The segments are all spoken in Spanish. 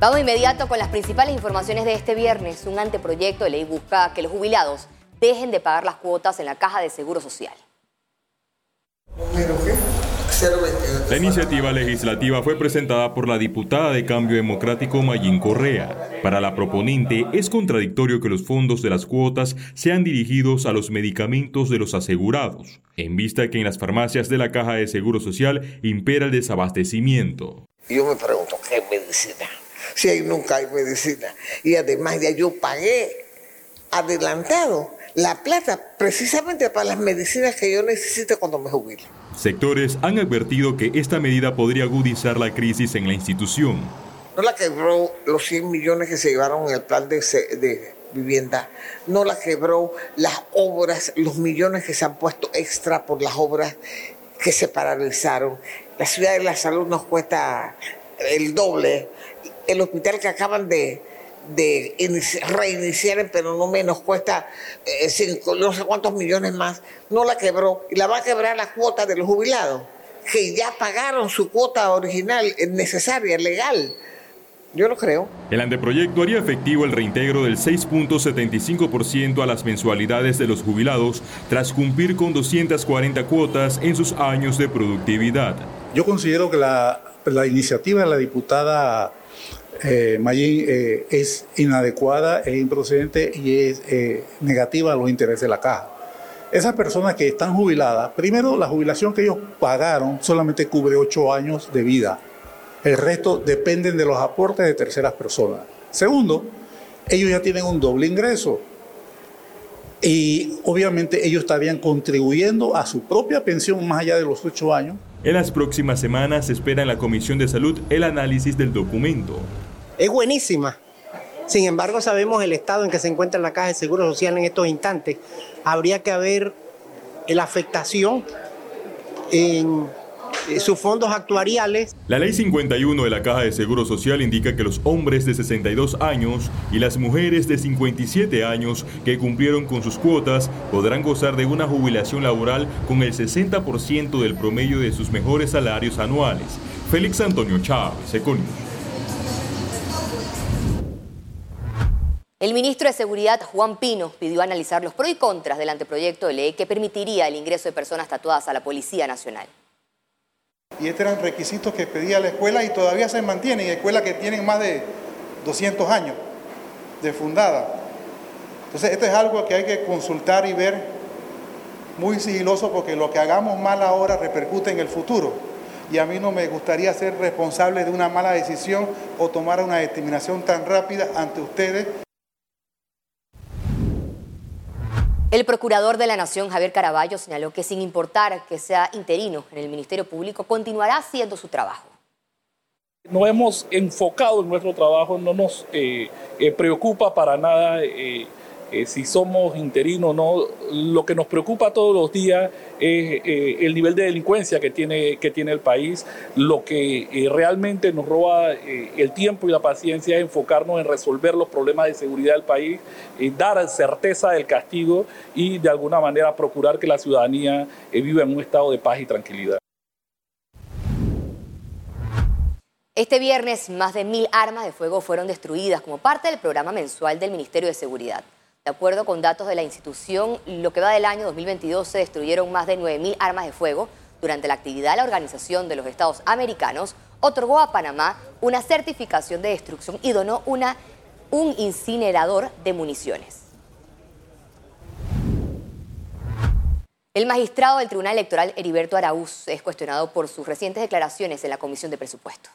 Vamos de inmediato con las principales informaciones de este viernes. Un anteproyecto de ley busca que los jubilados dejen de pagar las cuotas en la caja de seguro social. La iniciativa legislativa fue presentada por la diputada de Cambio Democrático Mayín Correa. Para la proponente es contradictorio que los fondos de las cuotas sean dirigidos a los medicamentos de los asegurados, en vista que en las farmacias de la Caja de Seguro Social impera el desabastecimiento. Yo me pregunto, ¿qué medicina? Si ahí nunca hay medicina. Y además ya yo pagué adelantado la plata precisamente para las medicinas que yo necesito cuando me jubile. Sectores han advertido que esta medida podría agudizar la crisis en la institución. No la quebró los 100 millones que se llevaron en el plan de, de vivienda, no la quebró las obras, los millones que se han puesto extra por las obras que se paralizaron. La ciudad de la salud nos cuesta el doble. El hospital que acaban de, de reiniciar, pero no menos, cuesta eh, no sé cuántos millones más, no la quebró y la va a quebrar la cuota de los jubilados, que ya pagaron su cuota original necesaria, legal. Yo lo creo. El anteproyecto haría efectivo el reintegro del 6.75% a las mensualidades de los jubilados tras cumplir con 240 cuotas en sus años de productividad. Yo considero que la, la iniciativa de la diputada eh, Mayín eh, es inadecuada, es improcedente y es eh, negativa a los intereses de la caja. Esas personas que están jubiladas, primero la jubilación que ellos pagaron solamente cubre ocho años de vida. El resto dependen de los aportes de terceras personas. Segundo, ellos ya tienen un doble ingreso. Y obviamente ellos estarían contribuyendo a su propia pensión más allá de los ocho años. En las próximas semanas se espera en la Comisión de Salud el análisis del documento es buenísima. Sin embargo, sabemos el estado en que se encuentra la Caja de Seguro Social en estos instantes. Habría que haber la afectación en sus fondos actuariales. La ley 51 de la Caja de Seguro Social indica que los hombres de 62 años y las mujeres de 57 años que cumplieron con sus cuotas podrán gozar de una jubilación laboral con el 60% del promedio de sus mejores salarios anuales. Félix Antonio Chávez, Econius. El ministro de Seguridad, Juan Pino, pidió analizar los pros y contras del anteproyecto de ley que permitiría el ingreso de personas tatuadas a la Policía Nacional. Y estos eran requisitos que pedía la escuela y todavía se mantienen, escuelas que tienen más de 200 años de fundada. Entonces, esto es algo que hay que consultar y ver muy sigiloso porque lo que hagamos mal ahora repercute en el futuro. Y a mí no me gustaría ser responsable de una mala decisión o tomar una determinación tan rápida ante ustedes El procurador de la Nación, Javier Caraballo, señaló que sin importar que sea interino en el Ministerio Público, continuará haciendo su trabajo. No hemos enfocado en nuestro trabajo, no nos eh, eh, preocupa para nada eh, eh, si somos interinos o no, lo que nos preocupa todos los días es eh, el nivel de delincuencia que tiene, que tiene el país. Lo que eh, realmente nos roba el tiempo y la paciencia es enfocarnos en resolver los problemas de seguridad del país, dar certeza del castigo y de alguna manera procurar que la ciudadanía viva en un estado de paz y tranquilidad. Este viernes, más de mil armas de fuego fueron destruidas como parte del programa mensual del Ministerio de Seguridad. De acuerdo con datos de la institución, lo que va del año 2022 se destruyeron más de 9.000 armas de fuego. Durante la actividad, la Organización de los Estados Americanos otorgó a Panamá una certificación de destrucción y donó una, un incinerador de municiones. El magistrado del Tribunal Electoral, Heriberto Araúz, es cuestionado por sus recientes declaraciones en la Comisión de Presupuesto.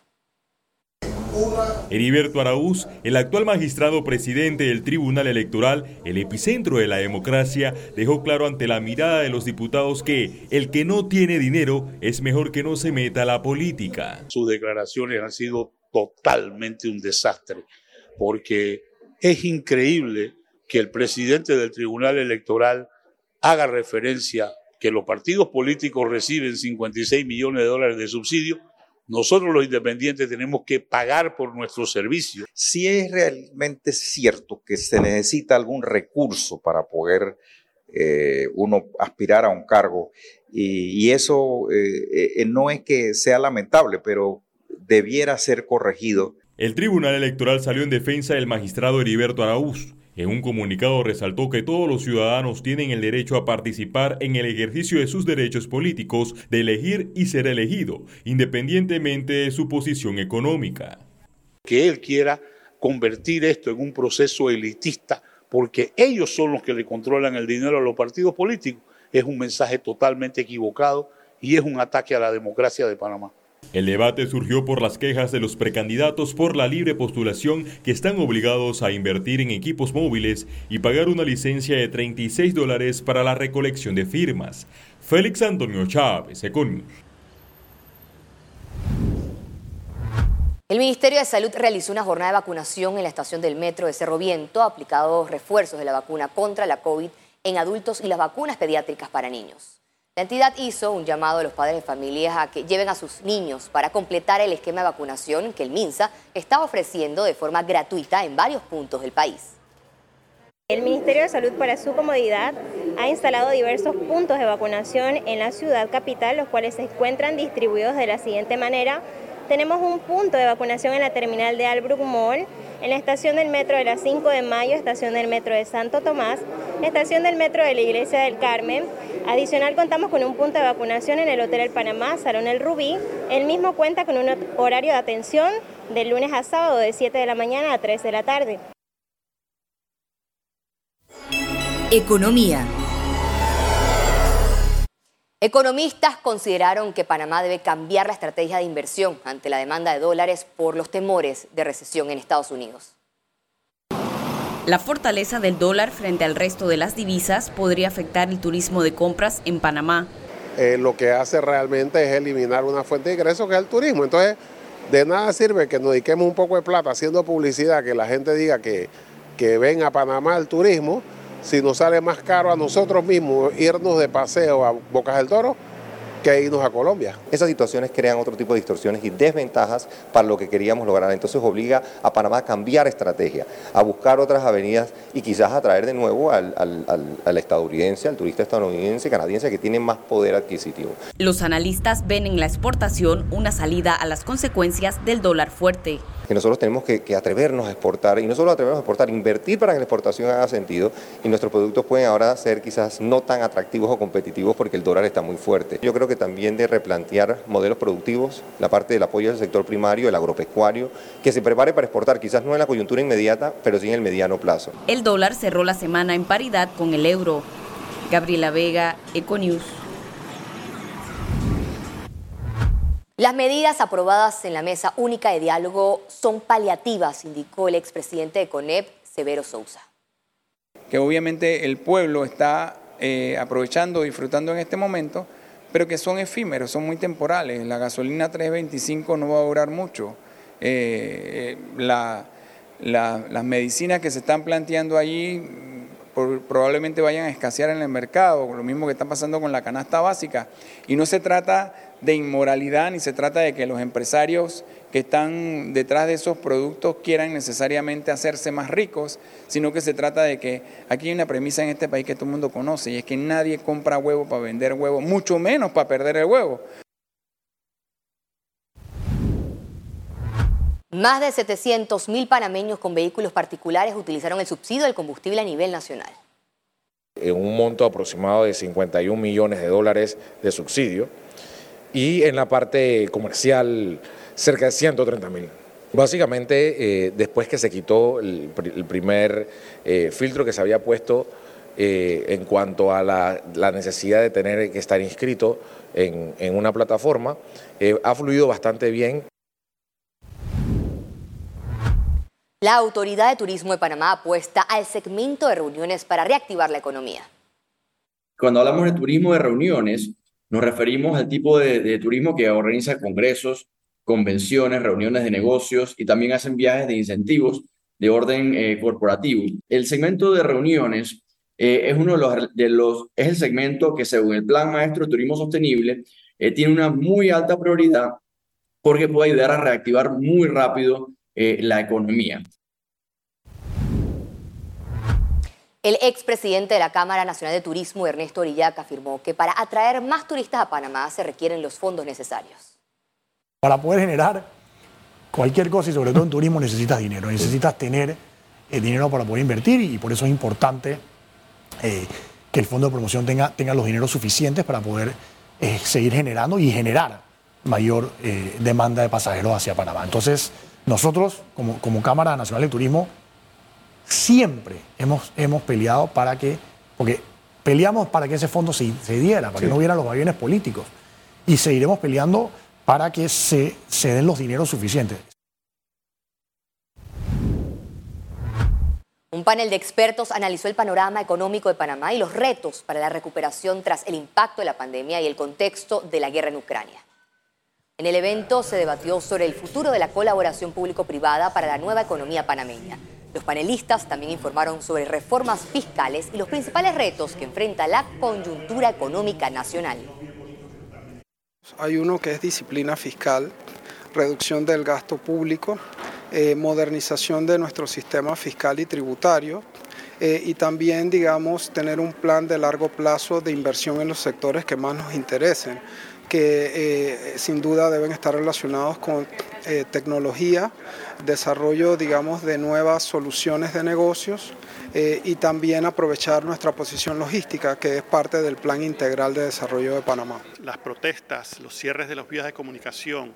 Heriberto Araúz, el actual magistrado presidente del Tribunal Electoral, el epicentro de la democracia, dejó claro ante la mirada de los diputados que el que no tiene dinero es mejor que no se meta a la política. Sus declaraciones han sido totalmente un desastre, porque es increíble que el presidente del Tribunal Electoral haga referencia que los partidos políticos reciben 56 millones de dólares de subsidio nosotros los independientes tenemos que pagar por nuestros servicios. Si es realmente cierto que se necesita algún recurso para poder eh, uno aspirar a un cargo, y, eso eh, eh, no es que sea lamentable, pero debiera ser corregido. El Tribunal Electoral salió en defensa del magistrado Heriberto Araúz. En un comunicado resaltó que todos los ciudadanos tienen el derecho a participar en el ejercicio de sus derechos políticos de elegir y ser elegido, independientemente de su posición económica. Que él quiera convertir esto en un proceso elitista porque ellos son los que le controlan el dinero a los partidos políticos, es un mensaje totalmente equivocado y es un ataque a la democracia de Panamá. El debate surgió por las quejas de los precandidatos por la libre postulación que están obligados a invertir en equipos móviles y pagar una licencia de 36 dólares para la recolección de firmas. Félix Antonio Chávez, Econius. El Ministerio de Salud realizó una jornada de vacunación en la estación del metro de Cerro Viento, aplicado refuerzos de la vacuna contra la COVID en adultos y las vacunas pediátricas para niños. La entidad hizo un llamado a los padres de familias a que lleven a sus niños para completar el esquema de vacunación que el MINSA está ofreciendo de forma gratuita en varios puntos del país. El Ministerio de Salud, para su comodidad, ha instalado diversos puntos de vacunación en la ciudad capital, los cuales se encuentran distribuidos de la siguiente manera tenemos un punto de vacunación en la terminal de Albrook Mall, en la estación del metro de la 5 de Mayo, estación del metro de Santo Tomás, estación del metro de la Iglesia del Carmen. Adicional contamos con un punto de vacunación en el Hotel El Panamá, Salón El Rubí. El mismo cuenta con un horario de atención de lunes a sábado de 7 de la mañana a 3 de la tarde. Economía. Economistas consideraron que Panamá debe cambiar la estrategia de inversión ante la demanda de dólares por los temores de recesión en Estados Unidos. La fortaleza del dólar frente al resto de las divisas podría afectar el turismo de compras en Panamá. Eh, lo que hace realmente es eliminar una fuente de ingresos que es el turismo. Entonces, de nada sirve que nos dediquemos un poco de plata haciendo publicidad, que la gente diga que, que ven a Panamá el turismo, si nos sale más caro a nosotros mismos irnos de paseo a Bocas del Toro que irnos a Colombia. Esas situaciones crean otro tipo de distorsiones y desventajas para lo que queríamos lograr. Entonces obliga a Panamá a cambiar estrategia, a buscar otras avenidas y quizás atraer de nuevo al, al estadounidense, al turista estadounidense, canadiense que tiene más poder adquisitivo. Los analistas ven en la exportación una salida a las consecuencias del dólar fuerte que nosotros tenemos que, atrevernos a exportar, y no solo atrevernos a exportar, invertir para que la exportación haga sentido, y nuestros productos pueden ahora ser quizás no tan atractivos o competitivos porque el dólar está muy fuerte. Yo creo que también de replantear modelos productivos, la parte del apoyo del sector primario, el agropecuario, que se prepare para exportar, quizás no en la coyuntura inmediata, pero sí en el mediano plazo. El dólar cerró la semana en paridad con el euro. Gabriela Vega, Econews. Las medidas aprobadas en la mesa única de diálogo son paliativas, indicó el expresidente de CONEP, Severo Sousa. Que obviamente el pueblo está eh, aprovechando, disfrutando en este momento, pero que son efímeros, son muy temporales. La gasolina 325 no va a durar mucho. Eh, eh, las medicinas que se están planteando allí probablemente vayan a escasear en el mercado, lo mismo que está pasando con la canasta básica. Y no se trata de inmoralidad ni se trata de que los empresarios que están detrás de esos productos quieran necesariamente hacerse más ricos, sino que se trata de que aquí hay una premisa en este país que todo el mundo conoce y es que nadie compra huevo para vender huevo, mucho menos para perder el huevo. Más de 700 mil panameños con vehículos particulares utilizaron el subsidio del combustible a nivel nacional. En un monto aproximado de 51 millones de dólares de subsidio y en la parte comercial cerca de 130 mil. Básicamente, eh, después que se quitó el, primer eh, filtro que se había puesto eh, en cuanto a la, necesidad de tener que estar inscrito en, en una plataforma, ha fluido bastante bien. La Autoridad de Turismo de Panamá apuesta al segmento de reuniones para reactivar la economía. Cuando hablamos de turismo de reuniones, nos referimos al tipo de, turismo que organiza congresos, convenciones, reuniones de negocios y también hacen viajes de incentivos de orden eh, corporativo. El segmento de reuniones eh, es uno de los, de es el segmento que según el Plan Maestro de Turismo Sostenible eh, tiene una muy alta prioridad porque puede ayudar a reactivar muy rápido eh, la economía. El expresidente de la Cámara Nacional de Turismo, Ernesto Orillac, afirmó que para atraer más turistas a Panamá se requieren los fondos necesarios. Para poder generar cualquier cosa y sobre todo en turismo necesitas dinero, necesitas tener eh, dinero para poder invertir y por eso es importante eh, que el fondo de promoción tenga, tenga los dineros suficientes para poder eh, seguir generando y generar mayor demanda de pasajeros hacia Panamá. Entonces, nosotros como, como Cámara Nacional de Turismo siempre hemos, hemos peleado para que, porque peleamos para que ese fondo se, se diera, para que no hubiera los aviones políticos y seguiremos peleando para que se, se den los dineros suficientes. Un panel de expertos analizó el panorama económico de Panamá y los retos para la recuperación tras el impacto de la pandemia y el contexto de la guerra en Ucrania. En el evento se debatió sobre el futuro de la colaboración público-privada para la nueva economía panameña. Los panelistas también informaron sobre reformas fiscales y los principales retos que enfrenta la coyuntura económica nacional. Hay uno que es disciplina fiscal, reducción del gasto público, eh, modernización de nuestro sistema fiscal y tributario eh, y también, digamos, tener un plan de largo plazo de inversión en los sectores que más nos interesen, que eh, sin duda deben estar relacionados con tecnología, desarrollo, digamos, de nuevas soluciones de negocios y también aprovechar nuestra posición logística, que es parte del Plan Integral de Desarrollo de Panamá. Las protestas, los cierres de las vías de comunicación,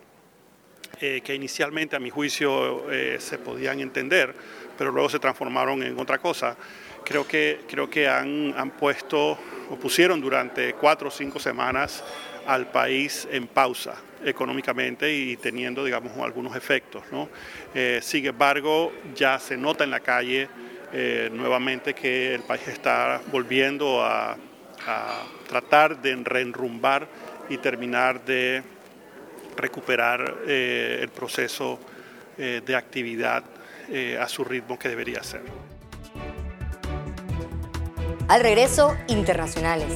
eh, que inicialmente a mi juicio eh, se podían entender, pero luego se transformaron en otra cosa. Creo que, creo que han, han puesto o pusieron durante cuatro o cinco semanas al país en pausa económicamente y teniendo, digamos, algunos efectos. ¿no? Eh, sin embargo, ya se nota en la calle nuevamente que el país está volviendo a, tratar de reenrumbar y terminar de recuperar eh, el proceso eh, de actividad eh, a su ritmo que debería ser. Al regreso, internacionales.